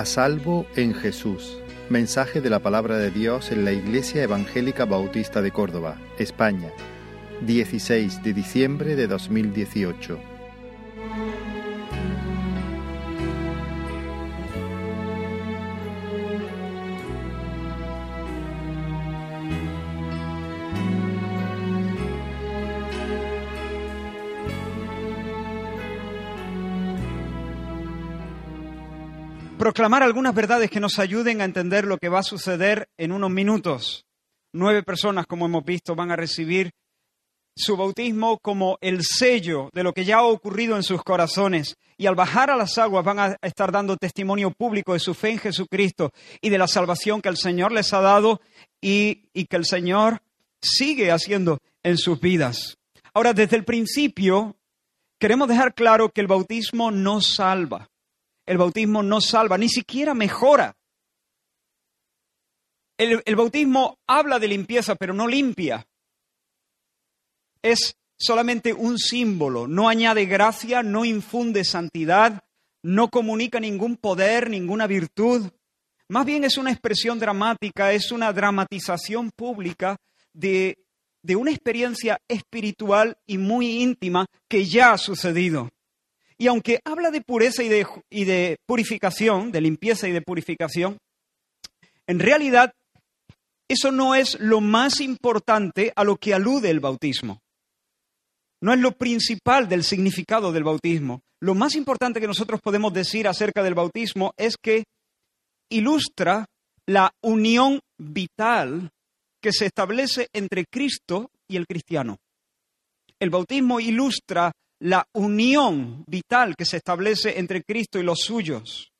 A salvo en Jesús. Mensaje de la palabra de Dios en la Iglesia Evangélica Bautista de Córdoba, España. 16 de diciembre de 2018. Proclamar algunas verdades que nos ayuden a entender lo que va a suceder en unos minutos. Nueve personas, como hemos visto, van a recibir su bautismo como el sello de lo que ya ha ocurrido en sus corazones. Y al bajar a las aguas van a estar dando testimonio público de su fe en Jesucristo y de la salvación que el Señor les ha dado y, y que el Señor sigue haciendo en sus vidas. Ahora, desde el principio, queremos dejar claro que el bautismo no salva el bautismo no salva, ni siquiera mejora. El, bautismo habla de limpieza, pero no limpia. Es solamente un símbolo, no añade gracia, no infunde santidad, no comunica ningún poder, ninguna virtud. Más bien es una expresión dramática, es una dramatización pública de, de una experiencia espiritual y muy íntima que ya ha sucedido. Y aunque habla de pureza y de, y de purificación, de limpieza y de purificación, en realidad eso no es lo más importante a lo que alude el bautismo. No es lo principal del significado del bautismo. Lo más importante que nosotros podemos decir acerca del bautismo es que ilustra la unión vital que se establece entre Cristo y el cristiano. El bautismo ilustra la unión vital que se establece entre Cristo y los suyos.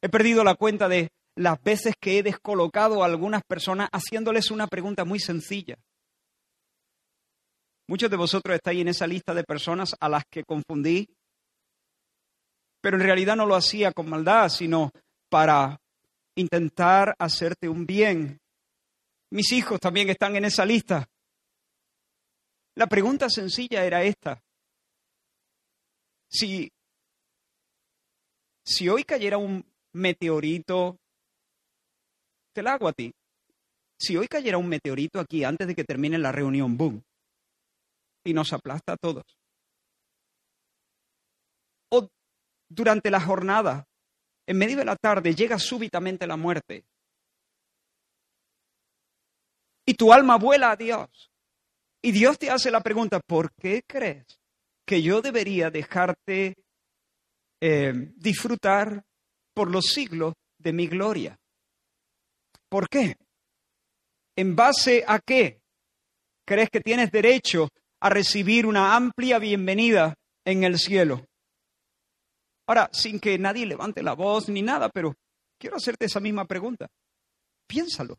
He perdido la cuenta de las veces que he descolocado a algunas personas haciéndoles una pregunta muy sencilla. Muchos de vosotros estáis en esa lista de personas a las que confundí, pero en realidad no lo hacía con maldad, sino para intentar hacerte un bien. Mis hijos también están en esa lista. La pregunta sencilla era esta. Si, si hoy cayera un meteorito, te la hago a ti. Si hoy cayera un meteorito aquí antes de que termine la reunión, boom, y nos aplasta a todos. O durante la jornada, en medio de la tarde, llega súbitamente la muerte. Y tu alma vuela a Dios. Y Dios te hace la pregunta, ¿por qué crees que yo debería dejarte eh, disfrutar por los siglos de mi gloria. ¿Por qué? ¿En base a qué crees que tienes derecho a recibir una amplia bienvenida en el cielo? Ahora, sin que nadie levante la voz ni nada, pero quiero hacerte esa misma pregunta. Piénsalo.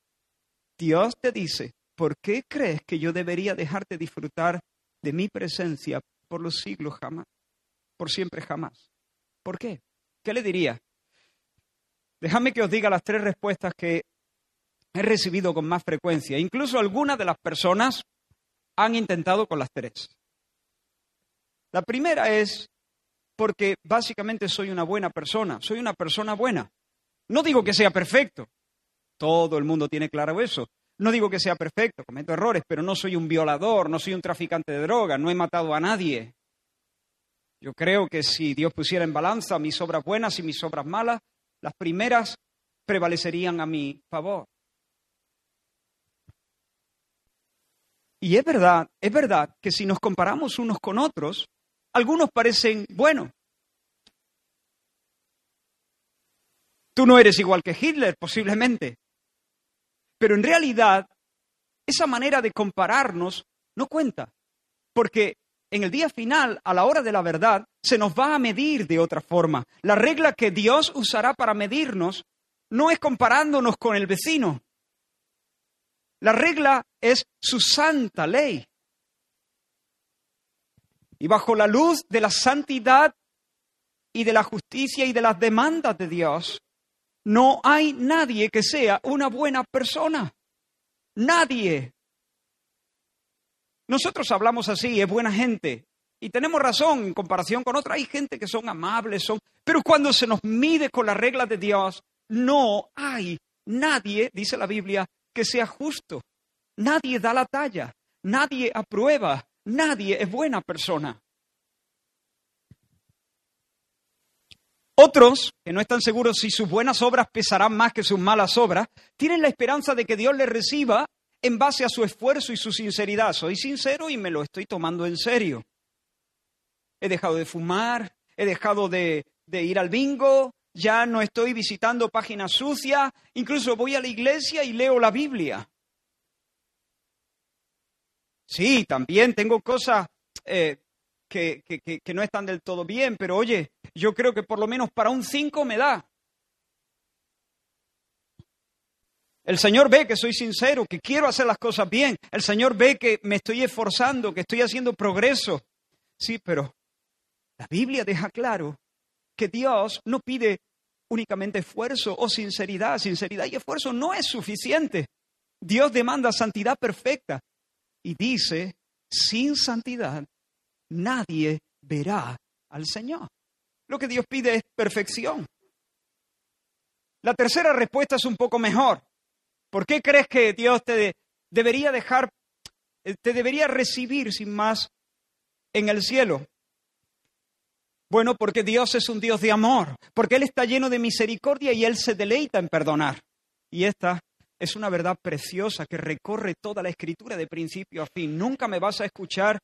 Dios te dice, ¿por qué crees que yo debería dejarte disfrutar de mi presencia por los siglos jamás, por siempre jamás. ¿Por qué? ¿Qué le diría? Déjame que os diga las tres respuestas que he recibido con más frecuencia. Incluso algunas de las personas han intentado con las tres. La primera es porque básicamente soy una buena persona, soy una persona buena. No digo que sea perfecto, todo el mundo tiene claro eso, no digo que sea perfecto, cometo errores, pero no soy un violador, no soy un traficante de drogas, no he matado a nadie. Yo creo que si Dios pusiera en balanza mis obras buenas y mis obras malas, las primeras prevalecerían a mi favor. Y es verdad, es verdad que si nos comparamos unos con otros, algunos parecen buenos. Tú no eres igual que Hitler, posiblemente, pero en realidad, esa manera de compararnos no cuenta, porque en el día final, a la hora de la verdad, se nos va a medir de otra forma. La regla que Dios usará para medirnos no es comparándonos con el vecino. La regla es su santa ley. Y bajo la luz de la santidad y de la justicia y de las demandas de Dios, no hay nadie que sea una buena persona. Nadie. Nosotros hablamos así, es buena gente. Y tenemos razón en comparación con otras. Hay gente que son amables, son... Pero cuando se nos mide con las reglas de Dios, no hay nadie, dice la Biblia, que sea justo. Nadie da la talla, nadie aprueba, nadie es buena persona. Otros, que no están seguros si sus buenas obras pesarán más que sus malas obras, tienen la esperanza de que Dios les reciba en base a su esfuerzo y su sinceridad. Soy sincero y me lo estoy tomando en serio. He dejado de fumar, he dejado de, de ir al bingo, ya no estoy visitando páginas sucias, incluso voy a la iglesia y leo la Biblia. Sí, también tengo cosas eh, que, que, no están del todo bien, pero oye, yo creo que por lo menos para un 5 me da. El Señor ve que soy sincero, que quiero hacer las cosas bien. El Señor ve que me estoy esforzando, que estoy haciendo progreso. Sí, pero la Biblia deja claro que Dios no pide únicamente esfuerzo o sinceridad. Sinceridad y esfuerzo no es suficiente. Dios demanda santidad perfecta y dice, sin santidad nadie verá al Señor. Lo que Dios pide es perfección. La tercera respuesta es un poco mejor. ¿Por qué crees que Dios te debería dejar, eh, te debería recibir sin más en el cielo? Bueno, porque Dios es un Dios de amor, porque Él está lleno de misericordia y Él se deleita en perdonar. Y esta es una verdad preciosa que recorre toda la escritura de principio a fin. Nunca me vas a escuchar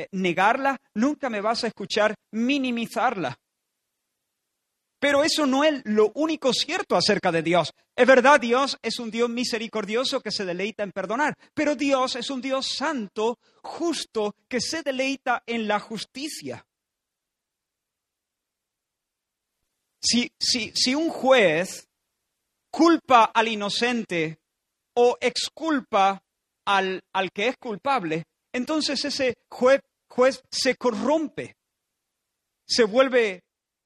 eh, negarla, nunca me vas a escuchar minimizarla. Pero eso no es lo único cierto acerca de Dios. Es verdad, Dios es un Dios misericordioso que se deleita en perdonar, pero Dios es un Dios santo, justo, que se deleita en la justicia. Si, si, si un juez culpa al inocente o exculpa al, al que es culpable, entonces ese juez, juez se corrompe, se vuelve,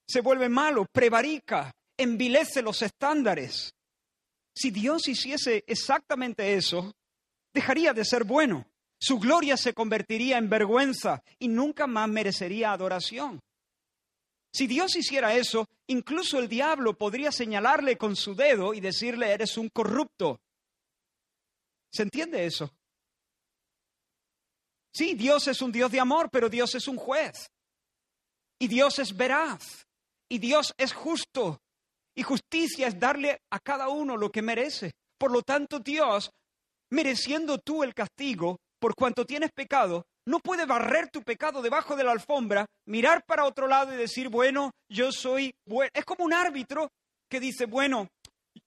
se vuelve malo, prevarica, envilece los estándares. Si Dios hiciese exactamente eso, dejaría de ser bueno. Su gloria se convertiría en vergüenza y nunca más merecería adoración. Si Dios hiciera eso, incluso el diablo podría señalarle con su dedo y decirle, eres un corrupto. ¿Se entiende eso? Sí, Dios es un Dios de amor, pero Dios es un juez. Y Dios es veraz. Y Dios es justo. Y justicia es darle a cada uno lo que merece. Por lo tanto, Dios, mereciendo tú el castigo por cuanto tienes pecado, no puede barrer tu pecado debajo de la alfombra, mirar para otro lado y decir, bueno, yo soy bueno. Es como un árbitro que dice, bueno,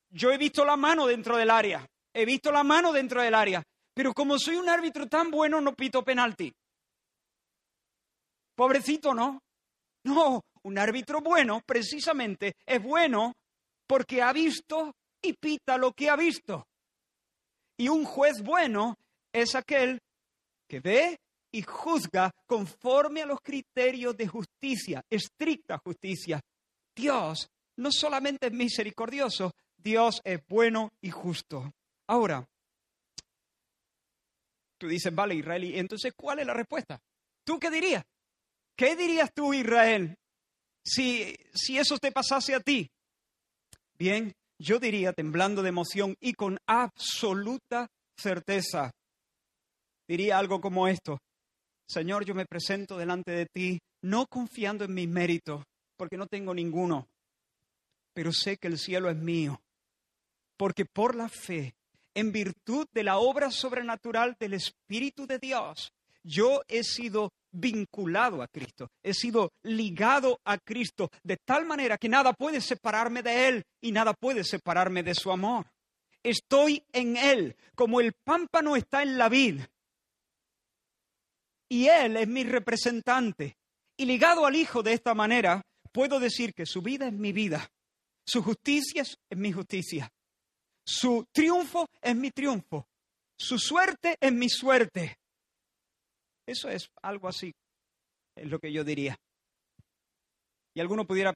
yo he visto la mano dentro del área, he visto la mano dentro del área, pero como soy un árbitro tan bueno, no pito penalti. Pobrecito, ¿no? No, un árbitro bueno precisamente es bueno porque ha visto y pita lo que ha visto. Y un juez bueno es aquel que ve y juzga conforme a los criterios de justicia, estricta justicia. Dios no solamente es misericordioso, Dios es bueno y justo. Ahora, tú dices, vale, Israel, ¿y entonces cuál es la respuesta? ¿Tú qué dirías? ¿Qué dirías tú, Israel, si, si eso te pasase a ti? Bien, yo diría, temblando de emoción y con absoluta certeza, diría algo como esto, Señor, yo me presento delante de ti, no confiando en mi mérito, porque no tengo ninguno, pero sé que el cielo es mío, porque por la fe, en virtud de la obra sobrenatural del Espíritu de Dios, yo he sido vinculado a Cristo, he sido ligado a Cristo, de tal manera que nada puede separarme de Él y nada puede separarme de su amor. Estoy en Él, como el pámpano está en la vid, y Él es mi representante. Y ligado al Hijo de esta manera, puedo decir que su vida es mi vida, su justicia es mi justicia, su triunfo es mi triunfo, su suerte es mi suerte. Eso es algo así, es lo que yo diría. Y alguno pudiera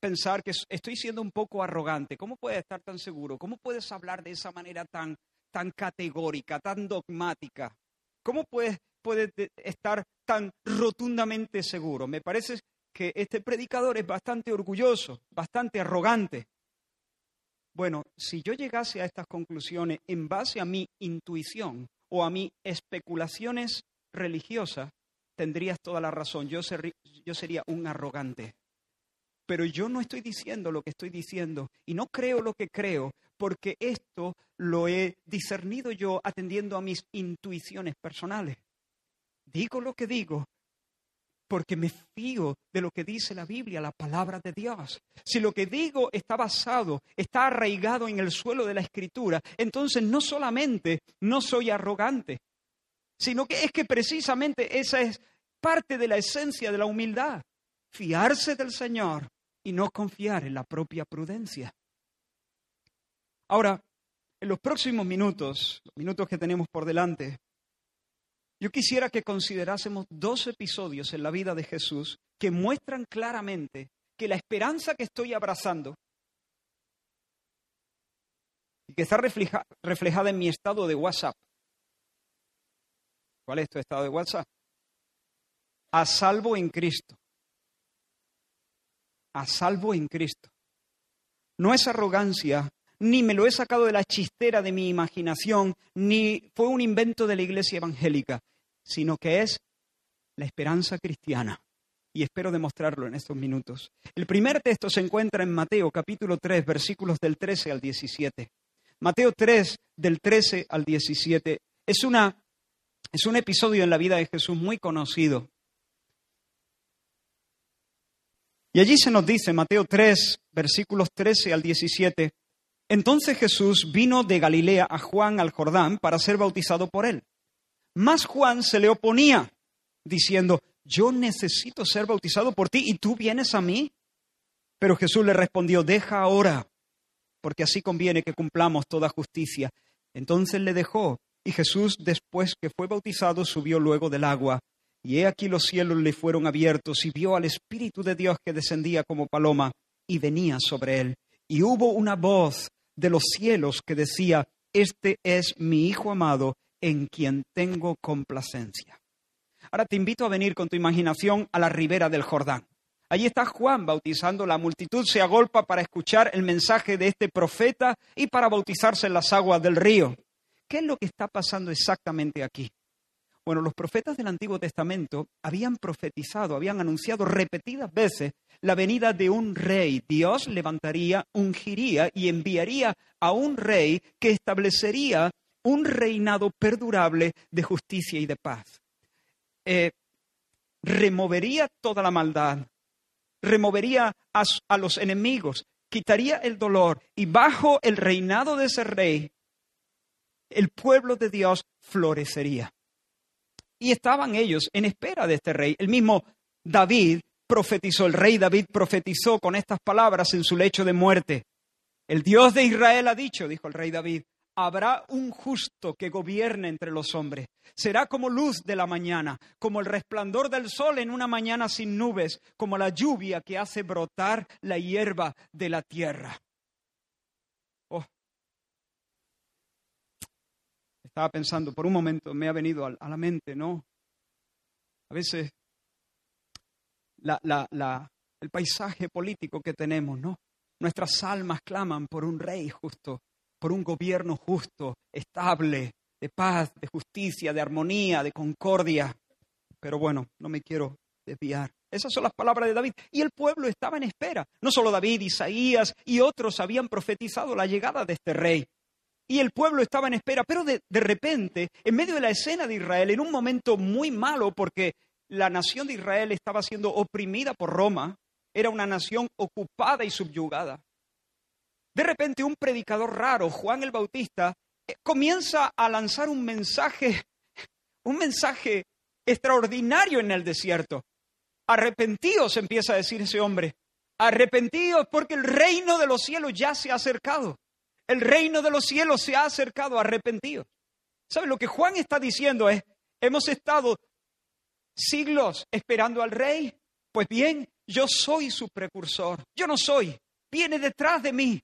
pensar que estoy siendo un poco arrogante. ¿Cómo puedes estar tan seguro? ¿Cómo puedes hablar de esa manera tan, tan categórica, tan dogmática? ¿Cómo puedes puede estar tan rotundamente seguro. Me parece que este predicador es bastante orgulloso, bastante arrogante. Bueno, si yo llegase a estas conclusiones en base a mi intuición o a mis especulaciones religiosas, tendrías toda la razón. Yo, yo sería un arrogante. Pero yo no estoy diciendo lo que estoy diciendo y no creo lo que creo porque esto lo he discernido yo atendiendo a mis intuiciones personales. Digo lo que digo porque me fío de lo que dice la Biblia, la palabra de Dios. Si lo que digo está basado, está arraigado en el suelo de la Escritura, entonces no solamente no soy arrogante, sino que es que precisamente esa es parte de la esencia de la humildad, fiarse del Señor y no confiar en la propia prudencia. Ahora, en los próximos minutos, los minutos que tenemos por delante, yo quisiera que considerásemos dos episodios en la vida de Jesús que muestran claramente que la esperanza que estoy abrazando y que está reflejada en mi estado de WhatsApp. ¿Cuál es tu estado de WhatsApp? A salvo en Cristo. A salvo en Cristo. No es arrogancia, ni me lo he sacado de la chistera de mi imaginación, ni fue un invento de la iglesia evangélica sino que es la esperanza cristiana. Y espero demostrarlo en estos minutos. El primer texto se encuentra en Mateo capítulo 3, versículos del 13 al 17. Mateo 3, del 13 al 17. Es, una, es un episodio en la vida de Jesús muy conocido. Y allí se nos dice, Mateo 3, versículos 13 al 17, entonces Jesús vino de Galilea a Juan al Jordán para ser bautizado por él. Más Juan se le oponía, diciendo, yo necesito ser bautizado por ti y tú vienes a mí. Pero Jesús le respondió, deja ahora, porque así conviene que cumplamos toda justicia. Entonces le dejó, y Jesús, después que fue bautizado, subió luego del agua. Y he aquí los cielos le fueron abiertos, y vio al Espíritu de Dios que descendía como paloma y venía sobre él. Y hubo una voz de los cielos que decía, Este es mi Hijo amado, en quien tengo complacencia. Ahora te invito a venir con tu imaginación a la ribera del Jordán. Allí está Juan bautizando, la multitud se agolpa para escuchar el mensaje de este profeta y para bautizarse en las aguas del río. ¿Qué es lo que está pasando exactamente aquí? Bueno, los profetas del Antiguo Testamento habían profetizado, habían anunciado repetidas veces la venida de un rey. Dios levantaría, ungiría y enviaría a un rey que establecería un reinado perdurable de justicia y de paz. Eh, removería toda la maldad, removería a, a los enemigos, quitaría el dolor y bajo el reinado de ese rey, el pueblo de Dios florecería. Y estaban ellos en espera de este rey. El mismo David profetizó, el rey David profetizó con estas palabras en su lecho de muerte. El Dios de Israel ha dicho, dijo el rey David, habrá un justo que gobierne entre los hombres. Será como luz de la mañana, como el resplandor del sol en una mañana sin nubes, como la lluvia que hace brotar la hierba de la tierra. Oh. Estaba pensando, por un momento me ha venido a la mente, ¿no? A veces el paisaje político que tenemos, ¿no? Nuestras almas claman por un rey justo, por un gobierno justo, estable, de paz, de justicia, de armonía, de concordia. Pero bueno, no me quiero desviar. Esas son las palabras de David. Y el pueblo estaba en espera. No solo David, Isaías y otros habían profetizado la llegada de este rey. Y el pueblo estaba en espera. Pero de, repente, en medio de la escena de Israel, en un momento muy malo, porque la nación de Israel estaba siendo oprimida por Roma, era una nación ocupada y subyugada. De repente un predicador raro, Juan el Bautista, eh, comienza a lanzar un mensaje, un mensaje extraordinario en el desierto. Arrepentíos, empieza a decir ese hombre. Arrepentíos porque el reino de los cielos ya se ha acercado. El reino de los cielos se ha acercado, arrepentidos. ¿Sabe lo que Juan está diciendo es, hemos estado siglos esperando al rey? Pues bien, yo soy su precursor. Yo no soy. Viene detrás de mí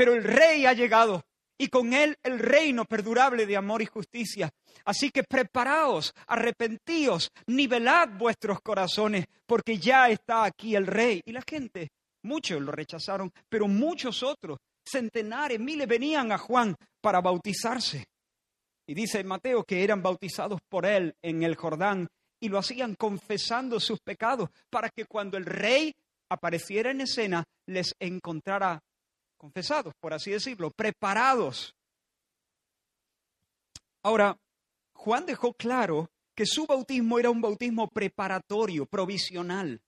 pero el rey ha llegado y con él el reino perdurable de amor y justicia. Así que preparaos, arrepentíos, nivelad vuestros corazones, porque ya está aquí el rey. Y la gente, muchos lo rechazaron, pero muchos otros, centenares, miles, venían a Juan para bautizarse. Y dice Mateo que eran bautizados por él en el Jordán y lo hacían confesando sus pecados para que cuando el rey apareciera en escena les encontrara confesados, por así decirlo, preparados. Ahora, Juan dejó claro que su bautismo era un bautismo preparatorio, provisional.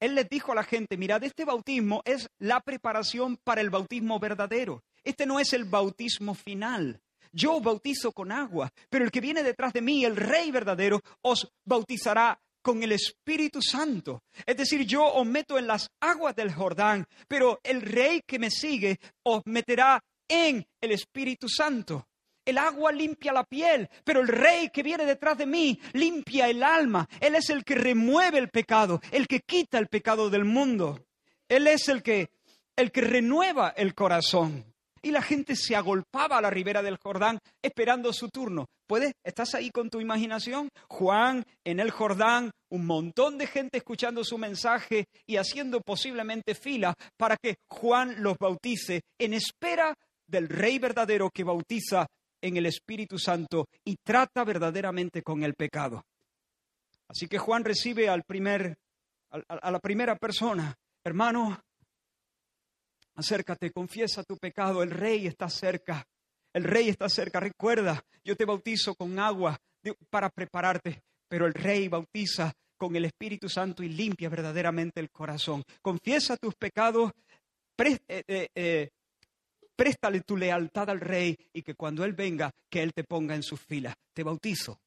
Él les dijo a la gente, mirad, este bautismo es la preparación para el bautismo verdadero. Este no es el bautismo final. Yo bautizo con agua, pero el que viene detrás de mí, el rey verdadero, os bautizará con el Espíritu Santo. Es decir, yo os meto en las aguas del Jordán, pero el rey que me sigue os meterá en el Espíritu Santo. El agua limpia la piel, pero el rey que viene detrás de mí limpia el alma. Él es el que remueve el pecado, el que quita el pecado del mundo. Él es el que el que renueva el corazón y la gente se agolpaba a la ribera del Jordán esperando su turno. ¿Puedes? ¿Estás ahí con tu imaginación? Juan en el Jordán, un montón de gente escuchando su mensaje y haciendo posiblemente fila para que Juan los bautice en espera del Rey verdadero que bautiza en el Espíritu Santo y trata verdaderamente con el pecado. Así que Juan recibe al primer, a la primera persona, hermano, Acércate, confiesa tu pecado, el rey está cerca. El rey está cerca. Recuerda, yo te bautizo con agua para prepararte, pero el rey bautiza con el Espíritu Santo y limpia verdaderamente el corazón. Confiesa tus pecados, eh, eh, eh, préstale tu lealtad al rey y que cuando él venga, que él te ponga en sus filas. Te bautizo.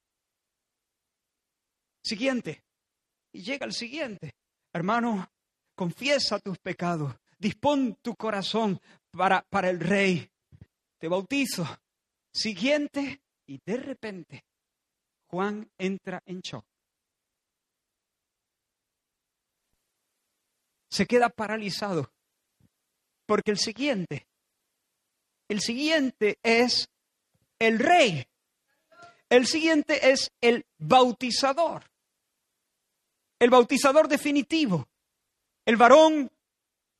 Siguiente. Y llega el siguiente. Hermano, confiesa tus pecados dispón tu corazón para, para el rey. Te bautizo. Siguiente, y de repente Juan entra en shock. Se queda paralizado. Porque el siguiente, el siguiente es el rey. El siguiente es el bautizador. El bautizador definitivo. El varón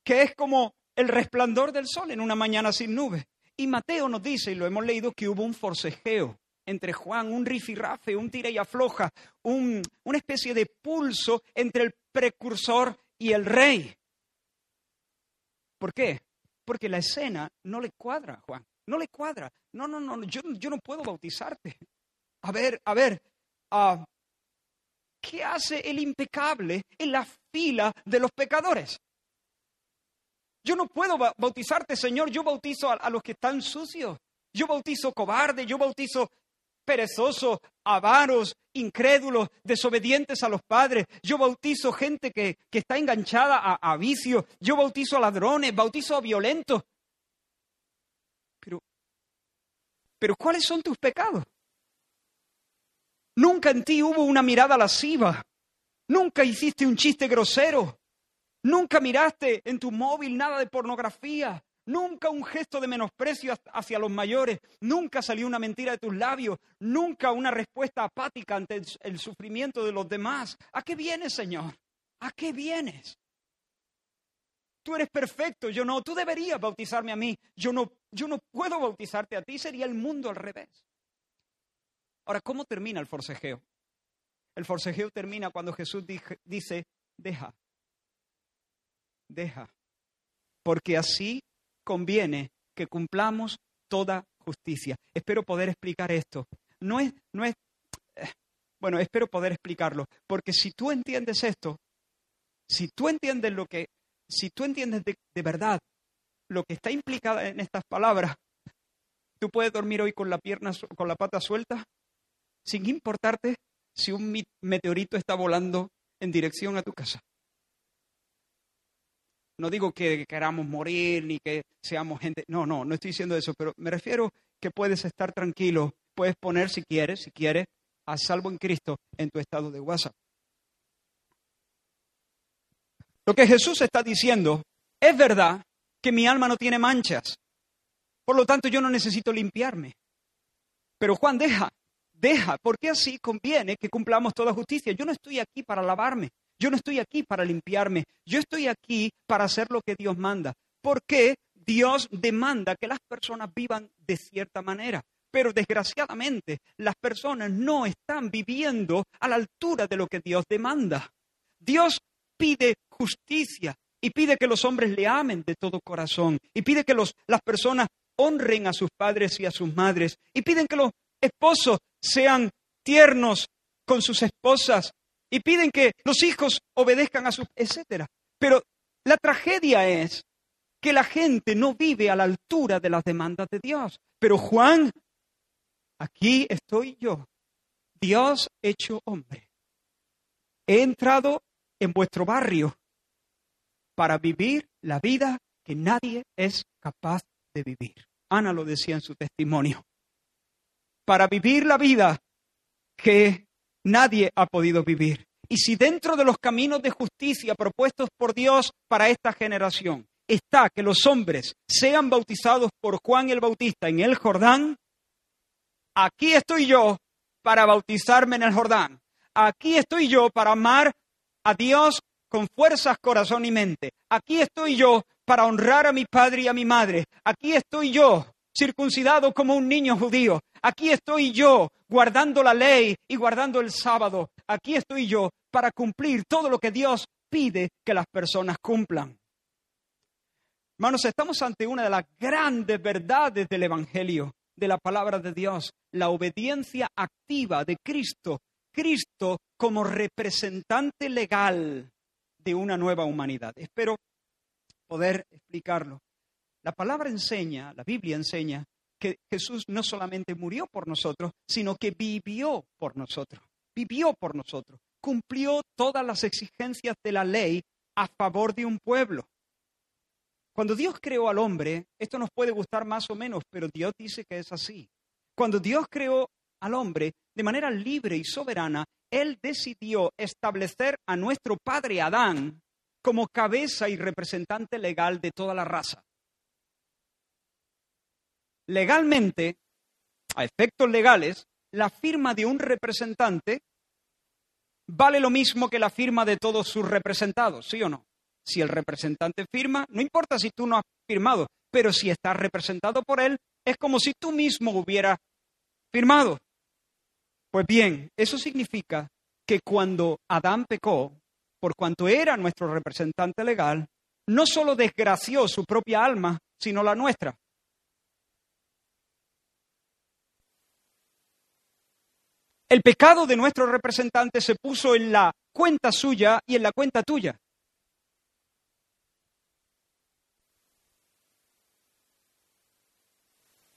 que es como el resplandor del sol en una mañana sin nubes. Y Mateo nos dice, y lo hemos leído, que hubo un forcejeo entre Juan, un rifirrafe, un tira y afloja, un, una especie de pulso entre el precursor y el rey. ¿Por qué? Porque la escena no le cuadra, Juan, no le cuadra. No, no, no, yo, yo no puedo bautizarte. A ver, a ver, uh, ¿qué hace el impecable en la fila de los pecadores? Yo no puedo bautizarte, Señor. Yo bautizo a, los que están sucios. Yo bautizo cobardes, yo bautizo perezosos, avaros, incrédulos, desobedientes a los padres. Yo bautizo gente que, está enganchada a, a vicios. Yo bautizo a ladrones, bautizo a violentos. Pero, pero ¿cuáles son tus pecados? Nunca en ti hubo una mirada lasciva. Nunca hiciste un chiste grosero. Nunca miraste en tu móvil nada de pornografía. Nunca un gesto de menosprecio hacia los mayores. Nunca salió una mentira de tus labios. Nunca una respuesta apática ante el sufrimiento de los demás. ¿A qué vienes, Señor? ¿A qué vienes? Tú eres perfecto, yo no. Tú deberías bautizarme a mí. Yo no, yo no puedo bautizarte a ti. Sería el mundo al revés. Ahora, ¿cómo termina el forcejeo? El forcejeo termina cuando Jesús dice, deja, deja, porque así conviene que cumplamos toda justicia. Espero poder explicar esto. No es, no es, eh, bueno, espero poder explicarlo, porque si tú entiendes esto, si tú entiendes lo que, si tú entiendes de, verdad lo que está implicado en estas palabras, tú puedes dormir hoy con la pierna, con la pata suelta, sin importarte si un meteorito está volando en dirección a tu casa. No digo que queramos morir ni que seamos gente. No, no, no estoy diciendo eso, pero me refiero que puedes estar tranquilo, puedes poner si quieres, si quieres, a salvo en Cristo en tu estado de WhatsApp. Lo que Jesús está diciendo es verdad que mi alma no tiene manchas. Por lo tanto, yo no necesito limpiarme. Pero Juan, deja, deja, porque así conviene que cumplamos toda justicia. Yo no estoy aquí para lavarme, yo no estoy aquí para limpiarme, yo estoy aquí para hacer lo que Dios manda. Porque Dios demanda que las personas vivan de cierta manera. Pero desgraciadamente las personas no están viviendo a la altura de lo que Dios demanda. Dios pide justicia y pide que los hombres le amen de todo corazón y pide que los, las personas honren a sus padres y a sus madres y piden que los esposos sean tiernos con sus esposas y piden que los hijos obedezcan a sus, etcétera. Pero la tragedia es que la gente no vive a la altura de las demandas de Dios. Pero Juan, aquí estoy yo, Dios hecho hombre. He entrado en vuestro barrio para vivir la vida que nadie es capaz de vivir. Ana lo decía en su testimonio. Para vivir la vida que nadie ha podido vivir. Y si dentro de los caminos de justicia propuestos por Dios para esta generación está que los hombres sean bautizados por Juan el Bautista en el Jordán, aquí estoy yo para bautizarme en el Jordán. Aquí estoy yo para amar a Dios con fuerzas, corazón y mente. Aquí estoy yo para honrar a mi padre y a mi madre. Aquí estoy yo, circuncidado como un niño judío. Aquí estoy yo, guardando la ley y guardando el sábado. Aquí estoy yo para cumplir todo lo que Dios pide que las personas cumplan. Hermanos, estamos ante una de las grandes verdades del Evangelio, de la palabra de Dios, la obediencia activa de Cristo. Cristo como representante legal de una nueva humanidad. Espero poder explicarlo. La palabra enseña, la Biblia enseña, que Jesús no solamente murió por nosotros, sino que vivió por nosotros, vivió por nosotros, cumplió todas las exigencias de la ley a favor de un pueblo. Cuando Dios creó al hombre, esto nos puede gustar más o menos, pero Dios dice que es así. Cuando Dios creó al hombre de manera libre y soberana, Él decidió establecer a nuestro padre Adán como cabeza y representante legal de toda la raza. Legalmente, a efectos legales, la firma de un representante vale lo mismo que la firma de todos sus representados, ¿sí o no? Si el representante firma, no importa si tú no has firmado, pero si estás representado por él, es como si tú mismo hubieras firmado. Pues bien, eso significa que cuando Adán pecó, por cuanto era nuestro representante legal, no solo desgració su propia alma, sino la nuestra. El pecado de nuestro representante se puso en la cuenta suya y en la cuenta tuya.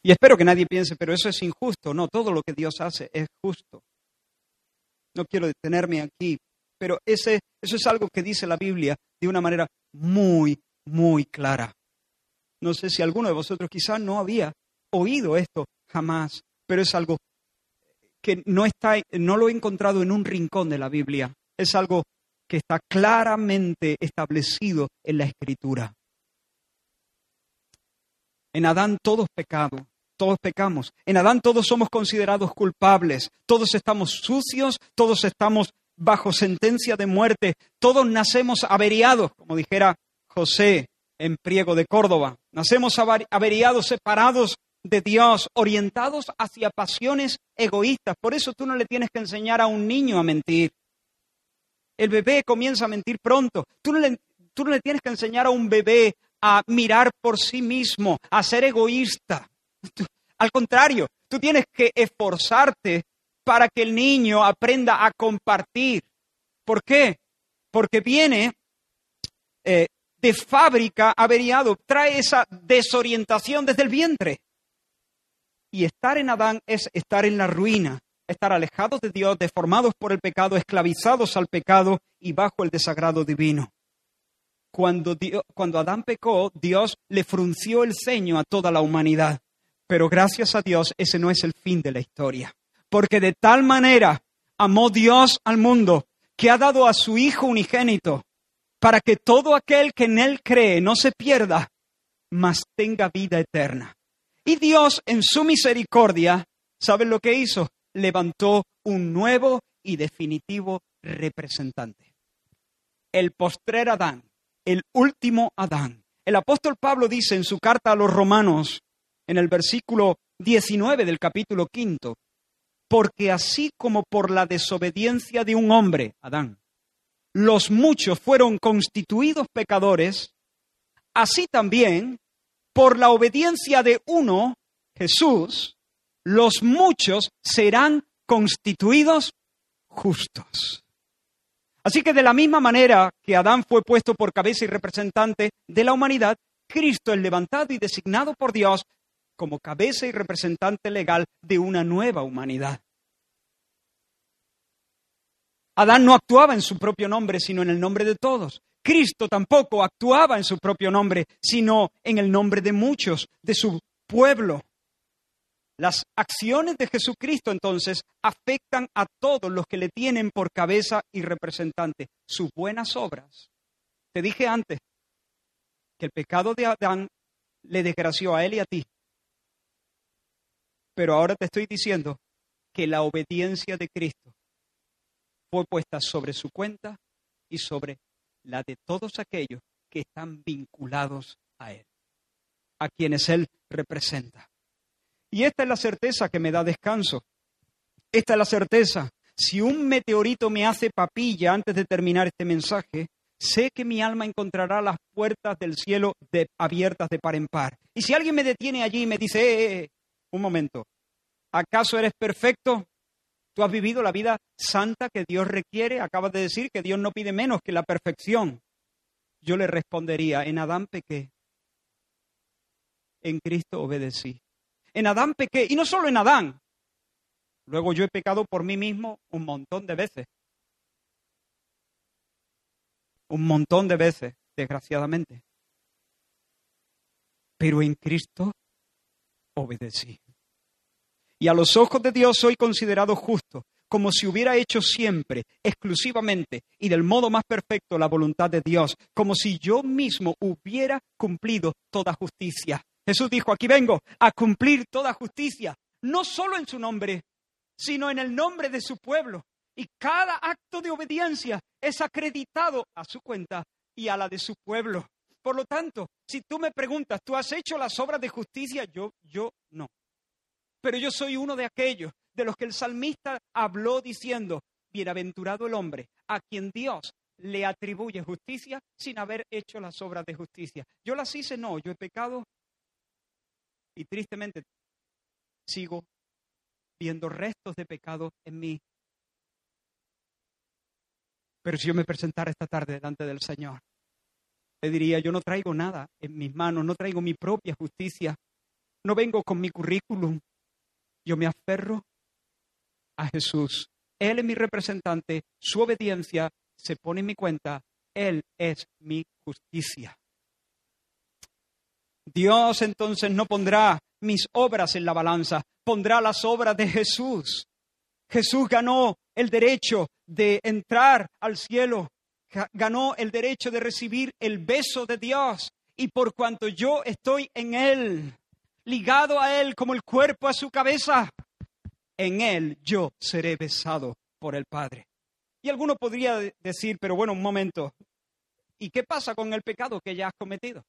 Y espero que nadie piense, pero eso es injusto. No, todo lo que Dios hace es justo. No quiero detenerme aquí, pero ese, eso es algo que dice la Biblia de una manera muy, muy clara. No sé si alguno de vosotros quizás no había oído esto jamás, pero es algo que no, está, no lo he encontrado en un rincón de la Biblia. Es algo que está claramente establecido en la Escritura. En Adán todos pecado, todos pecamos. En Adán todos somos considerados culpables, todos estamos sucios, todos estamos bajo sentencia de muerte, todos nacemos averiados, como dijera José en Priego de Córdoba. Nacemos averiados, separados de Dios, orientados hacia pasiones egoístas. Por eso tú no le tienes que enseñar a un niño a mentir. El bebé comienza a mentir pronto. Tú no le, tienes que enseñar a un bebé a mirar por sí mismo, a ser egoísta. Al contrario, tú tienes que esforzarte para que el niño aprenda a compartir. ¿Por qué? Porque viene eh, de fábrica averiado, trae esa desorientación desde el vientre. Y estar en Adán es estar en la ruina, estar alejados de Dios, deformados por el pecado, esclavizados al pecado y bajo el desagrado divino. Cuando, cuando Adán pecó, Dios le frunció el ceño a toda la humanidad. Pero gracias a Dios ese no es el fin de la historia. Porque de tal manera amó Dios al mundo que ha dado a su Hijo unigénito para que todo aquel que en Él cree no se pierda, mas tenga vida eterna. Y Dios, en su misericordia, ¿saben lo que hizo? Levantó un nuevo y definitivo representante. El postrer Adán, el último Adán. El apóstol Pablo dice en su carta a los romanos, en el versículo 19 del capítulo quinto, porque así como por la desobediencia de un hombre, Adán, los muchos fueron constituidos pecadores, así también por la obediencia de uno, Jesús, los muchos serán constituidos justos. Así que de la misma manera que Adán fue puesto por cabeza y representante de la humanidad, Cristo es levantado y designado por Dios como cabeza y representante legal de una nueva humanidad. Adán no actuaba en su propio nombre, sino en el nombre de todos. Cristo tampoco actuaba en su propio nombre, sino en el nombre de muchos, de su pueblo. Las acciones de Jesucristo entonces afectan a todos los que le tienen por cabeza y representante. Sus buenas obras. Te dije antes que el pecado de Adán le desgració a él y a ti. Pero ahora te estoy diciendo que la obediencia de Cristo fue puesta sobre su cuenta y sobre la de todos aquellos que están vinculados a Él, a quienes Él representa. Y esta es la certeza que me da descanso. Esta es la certeza. Si un meteorito me hace papilla antes de terminar este mensaje, sé que mi alma encontrará las puertas del cielo abiertas de par en par. Y si alguien me detiene allí y me dice, eh, eh, eh, un momento, ¿acaso eres perfecto? ¿Tú has vivido la vida santa que Dios requiere? Acabas de decir que Dios no pide menos que la perfección. Yo le respondería, en Adán pequé, en Cristo obedecí. En Adán pequé, y no solo en Adán. Luego yo he pecado por mí mismo un montón de veces. Un montón de veces, desgraciadamente. Pero en Cristo obedecí y a los ojos de Dios soy considerado justo, como si hubiera hecho siempre, exclusivamente y del modo más perfecto la voluntad de Dios, como si yo mismo hubiera cumplido toda justicia. Jesús dijo, aquí vengo a cumplir toda justicia, no solo en su nombre, sino en el nombre de su pueblo. Y cada acto de obediencia es acreditado a su cuenta y a la de su pueblo. Por lo tanto, si tú me preguntas, ¿tú has hecho las obras de justicia? Yo, yo no. Pero yo soy uno de aquellos de los que el salmista habló diciendo, bienaventurado el hombre a quien Dios le atribuye justicia sin haber hecho las obras de justicia. Yo las hice, no, yo he pecado y tristemente sigo viendo restos de pecado en mí. Pero si yo me presentara esta tarde delante del Señor, le diría, yo no traigo nada en mis manos, no traigo mi propia justicia, no vengo con mi currículum, yo me aferro a Jesús. Él es mi representante, su obediencia se pone en mi cuenta, Él es mi justicia. Dios entonces no pondrá mis obras en la balanza, pondrá las obras de Jesús. Jesús ganó el derecho de entrar al cielo, ganó el derecho de recibir el beso de Dios. Y por cuanto yo estoy en Él, ligado a Él como el cuerpo a su cabeza, en Él yo seré besado por el Padre. Y alguno podría decir, pero bueno, un momento, ¿y qué pasa con el pecado que ya has cometido?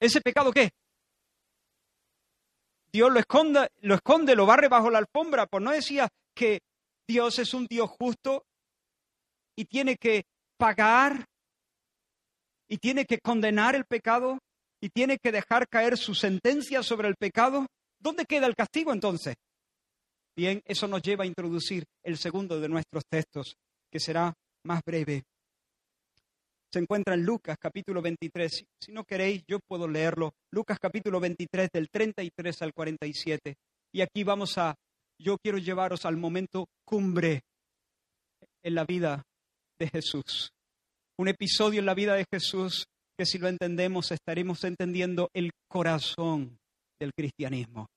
¿Ese pecado qué? Dios lo esconde, lo esconde, lo barre bajo la alfombra, pues no decía que Dios es un Dios justo y tiene que pagar y tiene que condenar el pecado y tiene que dejar caer su sentencia sobre el pecado, ¿dónde queda el castigo entonces? Bien, eso nos lleva a introducir el segundo de nuestros textos, que será más breve. Se encuentra en Lucas capítulo 23. Si no queréis, yo puedo leerlo. Lucas capítulo 23 del 33 al 47. Y aquí vamos a, yo quiero llevaros al momento cumbre en la vida de Jesús un episodio en la vida de Jesús que si lo entendemos estaremos entendiendo el corazón del cristianismo.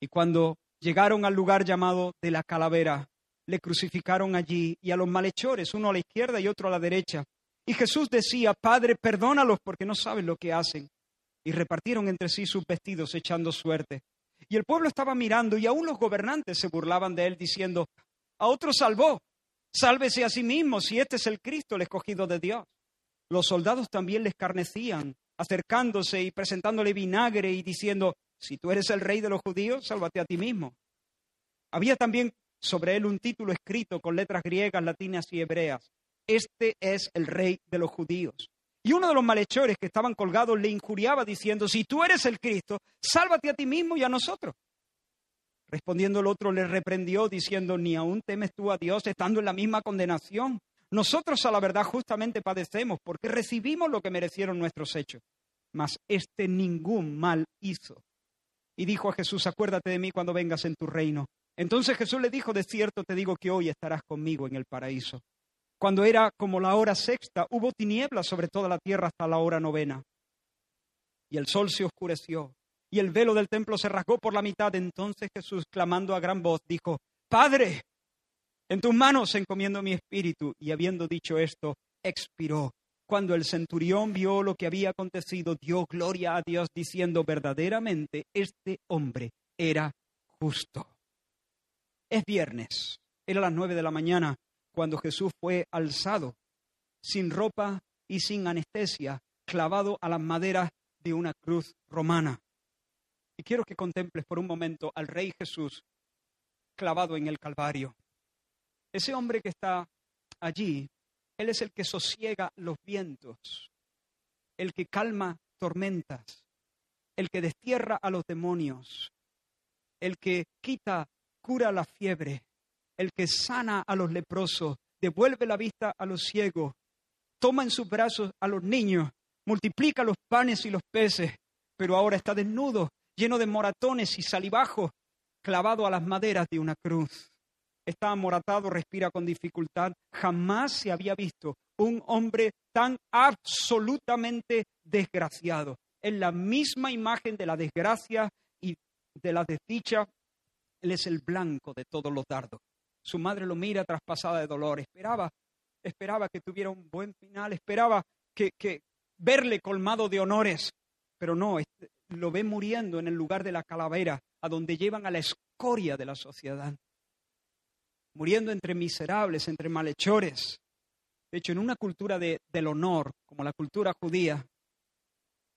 Y cuando llegaron al lugar llamado de la calavera, le crucificaron allí y a los malhechores, uno a la izquierda y otro a la derecha. Y Jesús decía, Padre, perdónalos porque no saben lo que hacen. y repartieron entre sí sus vestidos echando suerte. Y el pueblo estaba mirando y aún los gobernantes se burlaban de él diciendo, a otro salvó, sálvese a sí mismo si este es el Cristo, el escogido de Dios. Los soldados también le escarnecían, acercándose y presentándole vinagre y diciendo, si tú eres el rey de los judíos, sálvate a ti mismo. Había también sobre él un título escrito con letras griegas, latinas y hebreas. Este es el rey de los judíos. Y uno de los malhechores que estaban colgados le injuriaba diciendo, si tú eres el Cristo, sálvate a ti mismo y a nosotros. Respondiendo el otro le reprendió diciendo, ni aún temes tú a Dios estando en la misma condenación. Nosotros a la verdad justamente padecemos porque recibimos lo que merecieron nuestros hechos. Mas este ningún mal hizo. Y dijo a Jesús, acuérdate de mí cuando vengas en tu reino. Entonces Jesús le dijo, de cierto te digo que hoy estarás conmigo en el paraíso. Cuando era como la hora sexta, hubo tinieblas sobre toda la tierra hasta la hora novena. Y el sol se oscureció, y el velo del templo se rasgó por la mitad. Entonces Jesús, clamando a gran voz, dijo, Padre, en tus manos encomiendo mi espíritu. Y habiendo dicho esto, expiró. Cuando el centurión vio lo que había acontecido, dio gloria a Dios, diciendo, verdaderamente, este hombre era justo. Es viernes, era las nueve de la mañana cuando Jesús fue alzado, sin ropa y sin anestesia, clavado a las maderas de una cruz romana. Y quiero que contemples por un momento al Rey Jesús clavado en el Calvario. Ese hombre que está allí, Él es el que sosiega los vientos, el que calma tormentas, el que destierra a los demonios, el que quita, cura la fiebre, el que sana a los leprosos, devuelve la vista a los ciegos, toma en sus brazos a los niños, multiplica los panes y los peces, pero ahora está desnudo, lleno de moratones y salivajos, clavado a las maderas de una cruz. Está amoratado, respira con dificultad. Jamás se había visto un hombre tan absolutamente desgraciado. Es la misma imagen de la desgracia y de la desdicha. Él es el blanco de todos los dardos. Su madre lo mira traspasada de dolor. Esperaba, esperaba que tuviera un buen final, esperaba que, que verle colmado de honores, pero no, este, lo ve muriendo en el lugar de la calavera, a donde llevan a la escoria de la sociedad. Muriendo entre miserables, entre malhechores. De hecho, en una cultura de, del honor, como la cultura judía,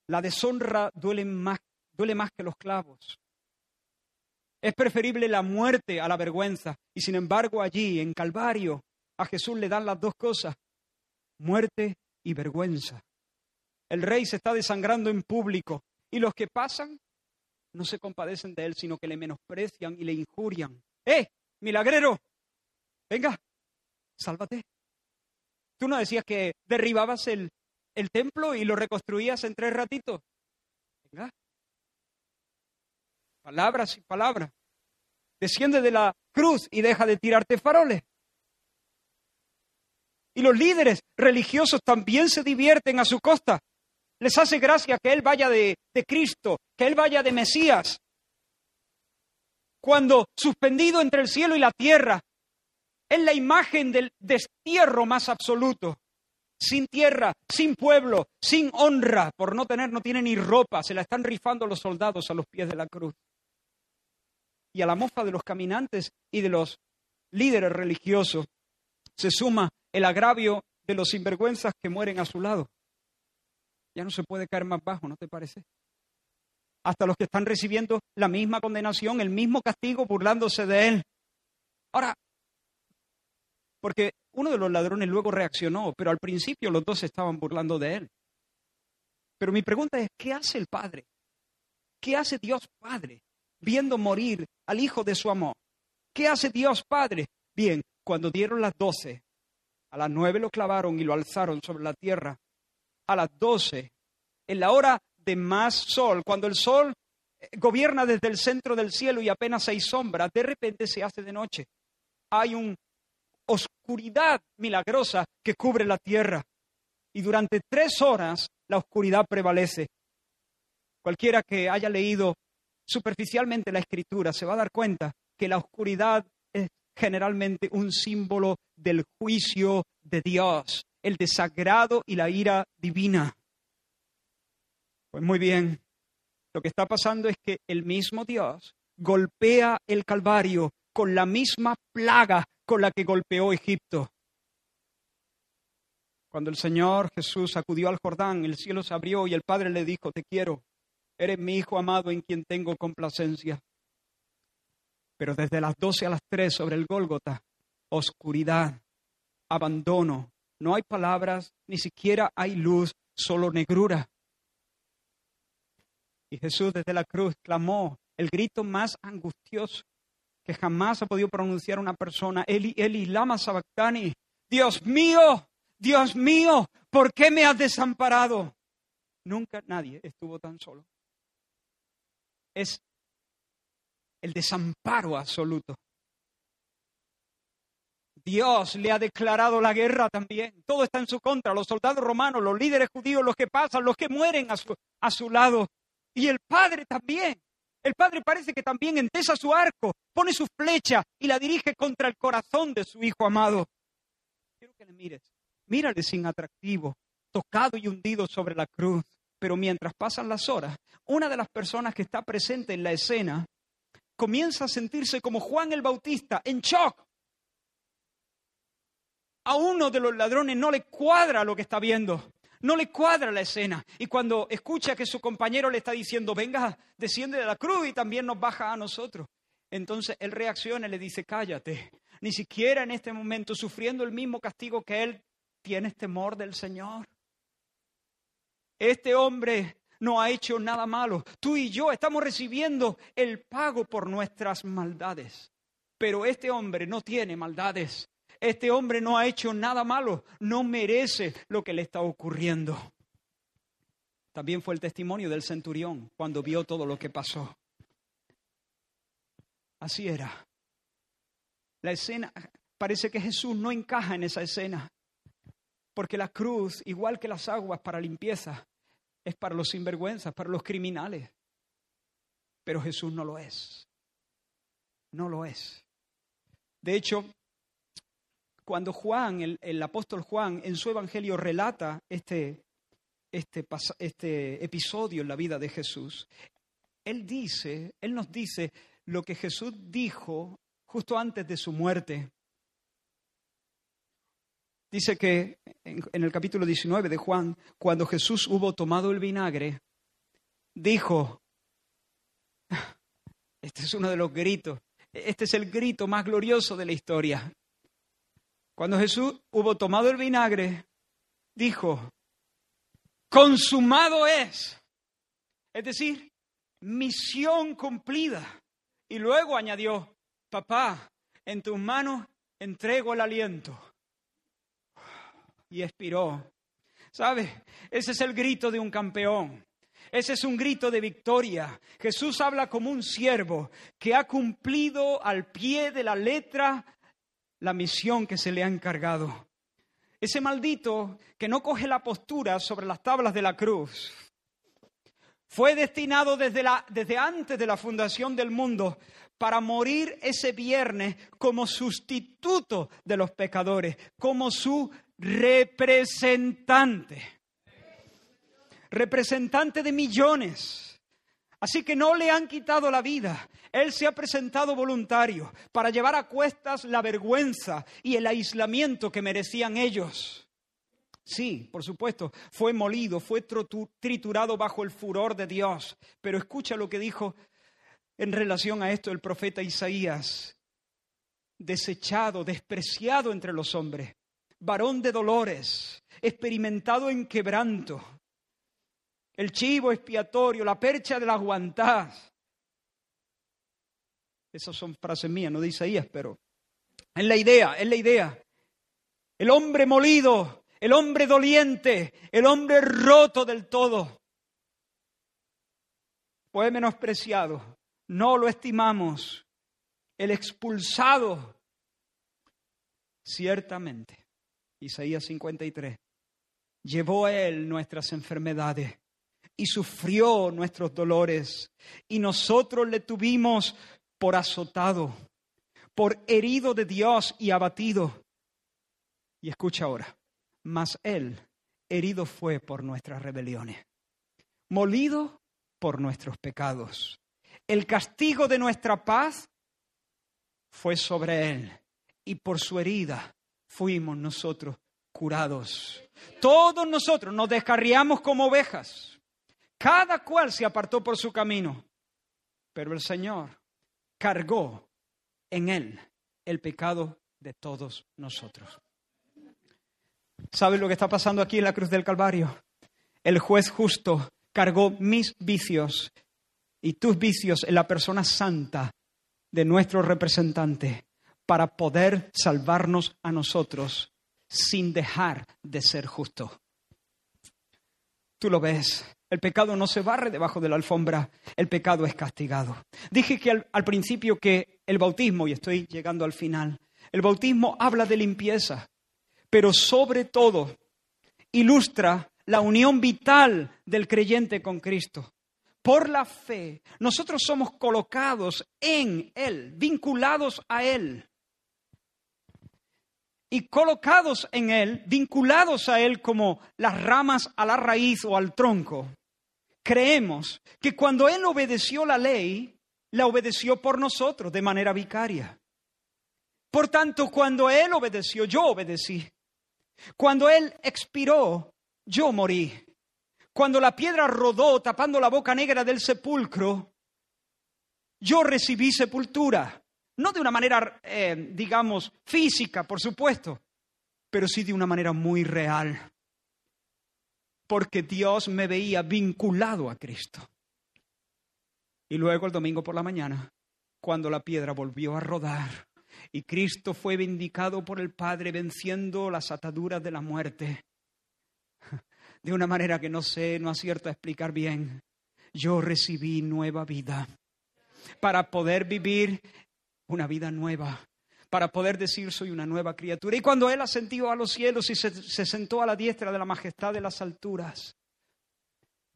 la deshonra duele más, duele más que los clavos. Es preferible la muerte a la vergüenza. Y sin embargo allí, en Calvario, a Jesús le dan las dos cosas, muerte y vergüenza. El rey se está desangrando en público y los que pasan no se compadecen de él, sino que le menosprecian y le injurian. ¡Eh, milagrero! Venga, sálvate. Tú no decías que derribabas el, el templo y lo reconstruías en tres ratitos. Venga, palabras y palabras. Desciende de la cruz y deja de tirarte faroles. Y los líderes religiosos también se divierten a su costa. Les hace gracia que Él vaya de, Cristo, que Él vaya de Mesías. Cuando suspendido entre el cielo y la tierra, es la imagen del destierro más absoluto. Sin tierra, sin pueblo, sin honra, por no tener, no tiene ni ropa, se la están rifando los soldados a los pies de la cruz y a la mofa de los caminantes y de los líderes religiosos se suma el agravio de los sinvergüenzas que mueren a su lado. Ya no se puede caer más bajo, ¿no te parece? Hasta los que están recibiendo la misma condenación, el mismo castigo, burlándose de él. Ahora, porque uno de los ladrones luego reaccionó, pero al principio los dos estaban burlando de él. Pero mi pregunta es, ¿qué hace el Padre? ¿Qué hace Dios Padre viendo morir al hijo de su amor. ¿Qué hace Dios Padre? Bien, cuando dieron las doce, a las nueve lo clavaron y lo alzaron sobre la tierra. A las doce, en la hora de más sol, cuando el sol eh, gobierna desde el centro del cielo y apenas hay sombra, de repente se hace de noche. Hay una oscuridad milagrosa que cubre la tierra. Y durante tres horas la oscuridad prevalece. Cualquiera que haya leído superficialmente la escritura, se va a dar cuenta que la oscuridad es generalmente un símbolo del juicio de Dios, el desagrado y la ira divina. Pues muy bien, lo que está pasando es que el mismo Dios golpea el Calvario con la misma plaga con la que golpeó Egipto. Cuando el Señor Jesús acudió al Jordán, el cielo se abrió y el Padre le dijo, te quiero, eres mi Hijo amado en quien tengo complacencia. Pero desde las doce a las tres sobre el Gólgota, oscuridad, abandono, no hay palabras, ni siquiera hay luz, solo negrura. Y Jesús desde la cruz clamó el grito más angustioso que jamás ha podido pronunciar una persona, Eli, Eli, lama sabactani, Dios mío, Dios mío, ¿por qué me has desamparado? Nunca nadie estuvo tan solo. Es el desamparo absoluto. Dios le ha declarado la guerra también. Todo está en su contra. Los soldados romanos, los líderes judíos, los que pasan, los que mueren a su, lado. Y el Padre también. El Padre parece que también entesa su arco, pone su flecha y la dirige contra el corazón de su Hijo amado. Quiero que le mires. Mírale sin atractivo, tocado y hundido sobre la cruz. Pero mientras pasan las horas, una de las personas que está presente en la escena comienza a sentirse como Juan el Bautista, en shock. A uno de los ladrones no le cuadra lo que está viendo no le cuadra la escena. Y cuando escucha que su compañero le está diciendo, venga, desciende de la cruz y también nos baja a nosotros, entonces él reacciona y le dice, cállate. Ni siquiera en este momento, sufriendo el mismo castigo que él, tienes temor del Señor. Este hombre no ha hecho nada malo. Tú y yo estamos recibiendo el pago por nuestras maldades. Pero este hombre no tiene maldades este hombre no ha hecho nada malo, no merece lo que le está ocurriendo. También fue el testimonio del centurión cuando vio todo lo que pasó. Así era. La escena, parece que Jesús no encaja en esa escena, porque la cruz, igual que las aguas para limpieza, es para los sinvergüenzas, para los criminales. Pero Jesús no lo es. No lo es. De hecho, cuando Juan, el, apóstol Juan, en su evangelio relata este, este, este episodio en la vida de Jesús, él dice, él nos dice lo que Jesús dijo justo antes de su muerte. Dice que en, el capítulo 19 de Juan, cuando Jesús hubo tomado el vinagre, dijo, este es uno de los gritos, este es el grito más glorioso de la historia. Cuando Jesús hubo tomado el vinagre, dijo, consumado es. Es decir, misión cumplida. Y luego añadió, papá, en tus manos entrego el aliento. Y expiró. ¿Sabes? Ese es el grito de un campeón. Ese es un grito de victoria. Jesús habla como un siervo que ha cumplido al pie de la letra la misión que se le ha encargado. Ese maldito que no coge la postura sobre las tablas de la cruz fue destinado desde, la, desde antes de la fundación del mundo para morir ese viernes como sustituto de los pecadores, como su representante. Representante de millones Así que no le han quitado la vida. Él se ha presentado voluntario para llevar a cuestas la vergüenza y el aislamiento que merecían ellos. Sí, por supuesto, fue molido, fue triturado bajo el furor de Dios. Pero escucha lo que dijo en relación a esto el profeta Isaías. Desechado, despreciado entre los hombres, varón de dolores, experimentado en quebranto el chivo expiatorio, la percha de las guantás. Esas son frases mías, no dice Isaías, pero es la idea, es la idea. El hombre molido, el hombre doliente, el hombre roto del todo. Fue menospreciado, no lo estimamos. El expulsado, ciertamente, Isaías 53, llevó a él nuestras enfermedades y sufrió nuestros dolores, y nosotros le tuvimos por azotado, por herido de Dios y abatido. Y escucha ahora, mas Él herido fue por nuestras rebeliones, molido por nuestros pecados. El castigo de nuestra paz fue sobre él y por su herida fuimos nosotros curados. Todos nosotros nos descarriamos como ovejas. Cada cual se apartó por su camino. Pero el Señor cargó en él el pecado de todos nosotros. ¿Sabes lo que está pasando aquí en la cruz del Calvario? El juez justo cargó mis vicios y tus vicios en la persona santa de nuestro representante para poder salvarnos a nosotros sin dejar de ser justo. Tú lo ves, el pecado no se barre debajo de la alfombra, el pecado es castigado. Dije que al, al, principio que el bautismo, y estoy llegando al final, el bautismo habla de limpieza, pero sobre todo ilustra la unión vital del creyente con Cristo. Por la fe, nosotros somos colocados en Él, vinculados a Él y colocados en Él, vinculados a Él como las ramas a la raíz o al tronco, creemos que cuando Él obedeció la ley, la obedeció por nosotros de manera vicaria. Por tanto, cuando Él obedeció, yo obedecí. Cuando Él expiró, yo morí. Cuando la piedra rodó tapando la boca negra del sepulcro, yo recibí sepultura. No de una manera, eh, digamos, física, por supuesto, pero sí de una manera muy real. Porque Dios me veía vinculado a Cristo. Y luego el domingo por la mañana, cuando la piedra volvió a rodar y Cristo fue vindicado por el Padre venciendo las ataduras de la muerte, de una manera que no sé, no acierto a explicar bien, yo recibí nueva vida para poder vivir una vida nueva, para poder decir soy una nueva criatura. Y cuando Él ascendió a los cielos y se, se, sentó a la diestra de la majestad de las alturas,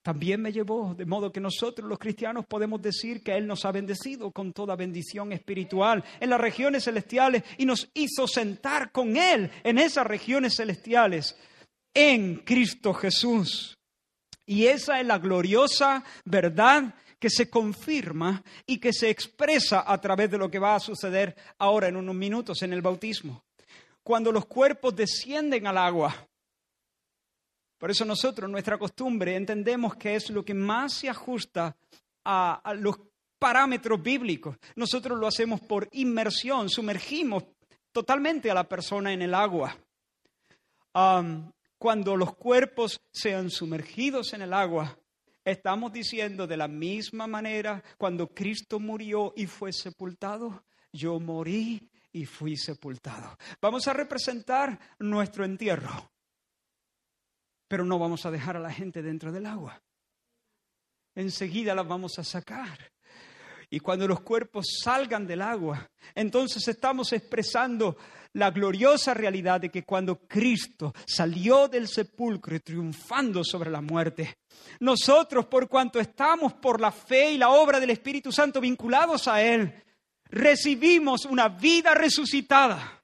también me llevó, de modo que nosotros los cristianos podemos decir que Él nos ha bendecido con toda bendición espiritual en las regiones celestiales y nos hizo sentar con Él en esas regiones celestiales en Cristo Jesús. Y esa es la gloriosa verdad que se confirma y que se expresa a través de lo que va a suceder ahora en unos minutos en el bautismo. Cuando los cuerpos descienden al agua. Por eso nosotros, nuestra costumbre, entendemos que es lo que más se ajusta a, los parámetros bíblicos. Nosotros lo hacemos por inmersión, sumergimos totalmente a la persona en el agua. Cuando los cuerpos sean sumergidos en el agua, Estamos diciendo de la misma manera, cuando Cristo murió y fue sepultado, yo morí y fui sepultado. Vamos a representar nuestro entierro, pero no vamos a dejar a la gente dentro del agua. Enseguida las vamos a sacar. Y cuando los cuerpos salgan del agua, entonces estamos expresando la gloriosa realidad de que cuando Cristo salió del sepulcro triunfando sobre la muerte, nosotros, por cuanto estamos por la fe y la obra del Espíritu Santo vinculados a Él, recibimos una vida resucitada.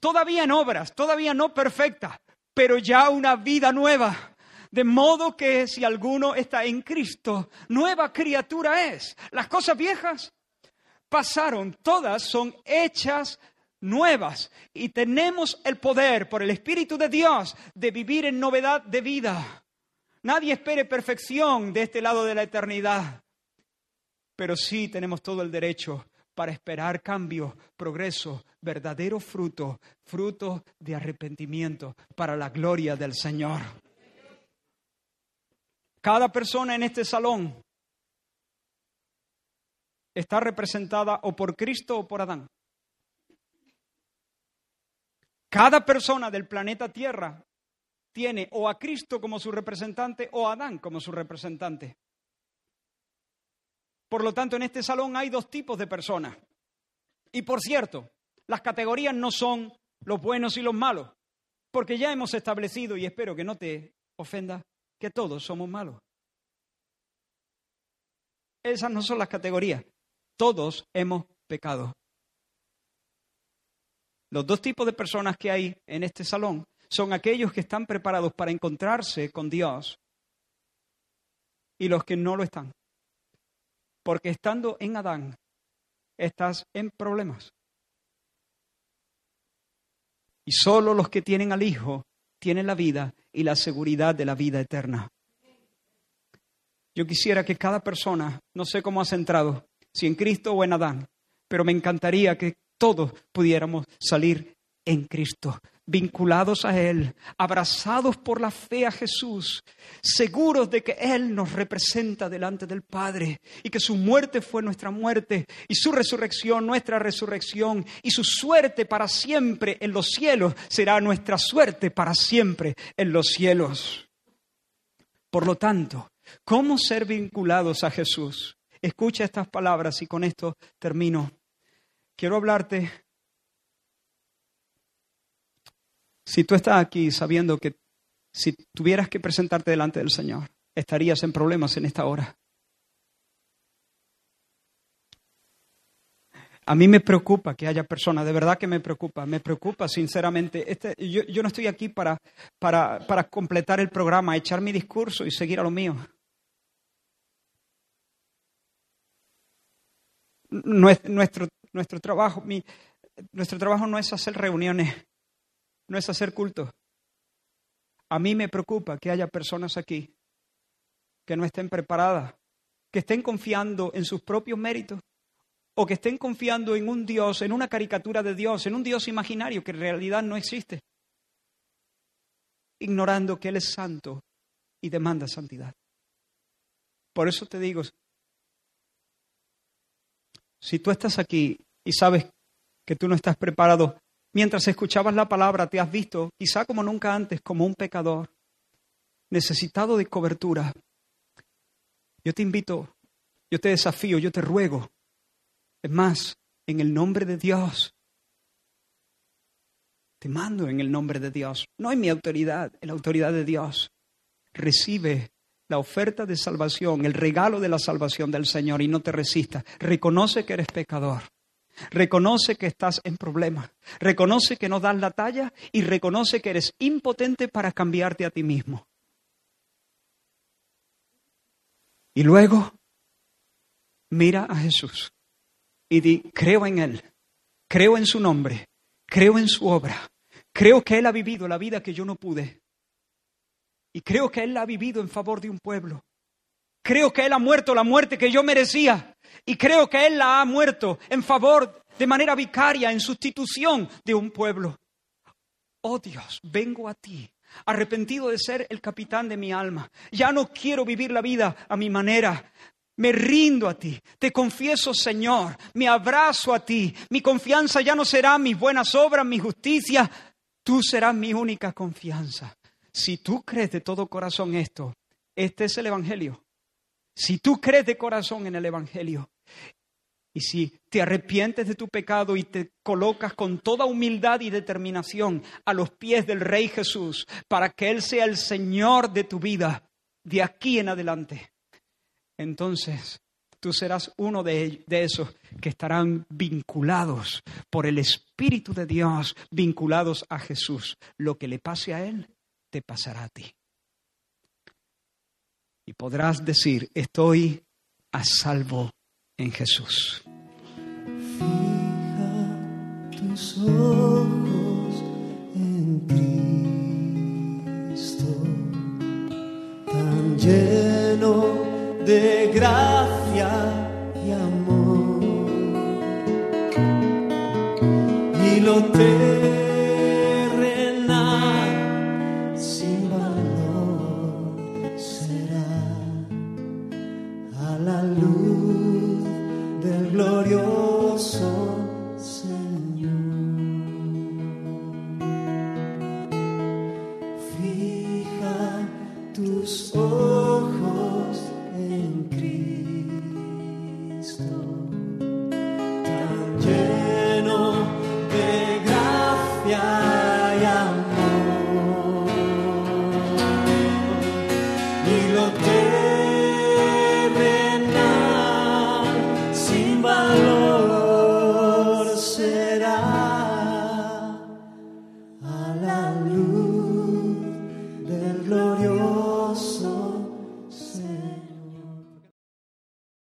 Todavía en obras, todavía no perfecta, pero ya una vida nueva de modo que si alguno está en Cristo, nueva criatura es. Las cosas viejas pasaron, todas son hechas nuevas y tenemos el poder por el Espíritu de Dios de vivir en novedad de vida. Nadie espere perfección de este lado de la eternidad, pero sí tenemos todo el derecho para esperar cambio, progreso, verdadero fruto, fruto de arrepentimiento para la gloria del Señor. Cada persona en este salón está representada o por Cristo o por Adán. Cada persona del planeta Tierra tiene o a Cristo como su representante o a Adán como su representante. Por lo tanto, en este salón hay dos tipos de personas. Y por cierto, las categorías no son los buenos y los malos, porque ya hemos establecido, y espero que no te ofenda, que todos somos malos. Esas no son las categorías. Todos hemos pecado. Los dos tipos de personas que hay en este salón son aquellos que están preparados para encontrarse con Dios y los que no lo están. Porque estando en Adán, estás en problemas. Y solo los que tienen al Hijo tienen la vida y la seguridad de la vida eterna. Yo quisiera que cada persona, no sé cómo has entrado, si en Cristo o en Adán, pero me encantaría que todos pudiéramos salir en Cristo, vinculados a Él, abrazados por la fe a Jesús, seguros de que Él nos representa delante del Padre y que su muerte fue nuestra muerte y su resurrección nuestra resurrección y su suerte para siempre en los cielos será nuestra suerte para siempre en los cielos. Por lo tanto, ¿cómo ser vinculados a Jesús? Escucha estas palabras y con esto termino. Quiero hablarte Si tú estás aquí sabiendo que si tuvieras que presentarte delante del Señor, estarías en problemas en esta hora. A mí me preocupa que haya personas, de verdad que me preocupa, me preocupa sinceramente. Este, yo, yo, no estoy aquí para, para, para completar el programa, echar mi discurso y seguir a lo mío. Nuestro, nuestro, trabajo, mi, nuestro trabajo no es hacer reuniones no es hacer culto. A mí me preocupa que haya personas aquí que no estén preparadas, que estén confiando en sus propios méritos o que estén confiando en un Dios, en una caricatura de Dios, en un Dios imaginario que en realidad no existe, ignorando que Él es santo y demanda santidad. Por eso te digo, si tú estás aquí y sabes que tú no estás preparado Mientras escuchabas la palabra, te has visto, quizá como nunca antes, como un pecador, necesitado de cobertura. Yo te invito, yo te desafío, yo te ruego. Es más, en el nombre de Dios, te mando en el nombre de Dios, no en mi autoridad, en la autoridad de Dios. Recibe la oferta de salvación, el regalo de la salvación del Señor y no te resistas. Reconoce que eres pecador. Reconoce que estás en problemas. Reconoce que no das la talla y reconoce que eres impotente para cambiarte a ti mismo. Y luego mira a Jesús y di, creo en Él, creo en su nombre, creo en su obra, creo que Él ha vivido la vida que yo no pude. Y creo que Él la ha vivido en favor de un pueblo. Creo que Él ha muerto la muerte que yo merecía y creo que Él la ha muerto en favor, de manera vicaria, en sustitución de un pueblo. Oh Dios, vengo a ti, arrepentido de ser el capitán de mi alma. Ya no quiero vivir la vida a mi manera. Me rindo a ti, te confieso Señor, me abrazo a ti. Mi confianza ya no será mis buenas obras, mi justicia, tú serás mi única confianza. Si tú crees de todo corazón esto, este es el Evangelio. Si tú crees de corazón en el Evangelio y si te arrepientes de tu pecado y te colocas con toda humildad y determinación a los pies del Rey Jesús para que Él sea el Señor de tu vida de aquí en adelante, entonces tú serás uno de, esos que estarán vinculados por el Espíritu de Dios, vinculados a Jesús. Lo que le pase a Él, te pasará a ti y podrás decir, estoy a salvo en Jesús. Fija tus ojos en Cristo, tan lleno de gracia y amor, y lo te